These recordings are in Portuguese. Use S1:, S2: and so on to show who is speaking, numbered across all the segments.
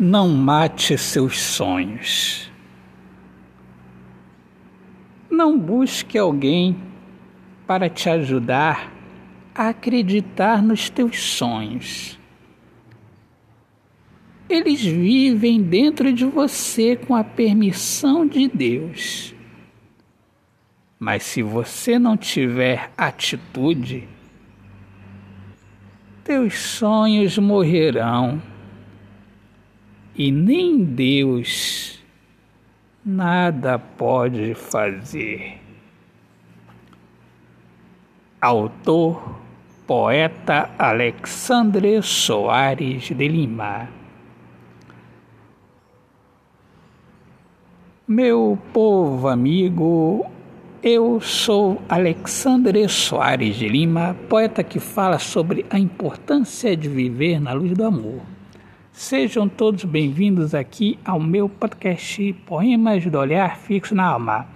S1: Não mate seus sonhos. Não busque alguém para te ajudar a acreditar nos teus sonhos. Eles vivem dentro de você com a permissão de Deus. Mas se você não tiver atitude, teus sonhos morrerão e nem Deus nada pode fazer. Autor, poeta Alexandre Soares de Lima. Meu povo amigo, eu sou Alexandre Soares de Lima, poeta que fala sobre a importância de viver na luz do amor. Sejam todos bem-vindos aqui ao meu podcast Poemas do Olhar Fixo na Alma.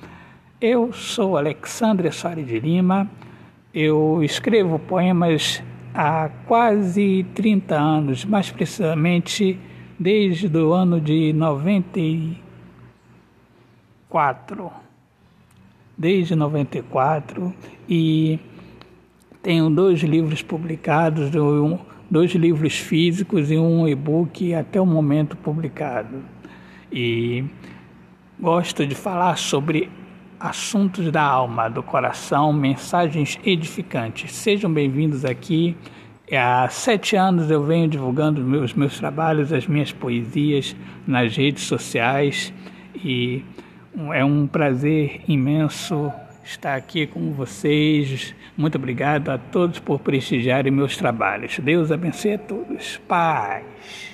S1: Eu sou Alexandre Soares de Lima, eu escrevo poemas há quase 30 anos, mais precisamente desde o ano de 94. Desde 94 e tenho dois livros publicados, um dois livros físicos e um e-book até o momento publicado. E gosto de falar sobre assuntos da alma, do coração, mensagens edificantes. Sejam bem-vindos aqui. Há sete anos eu venho divulgando os meus trabalhos, as minhas poesias nas redes sociais e é um prazer imenso estar aqui com vocês. Muito obrigado a todos por prestigiarem meus trabalhos. Deus abençoe a todos. Paz.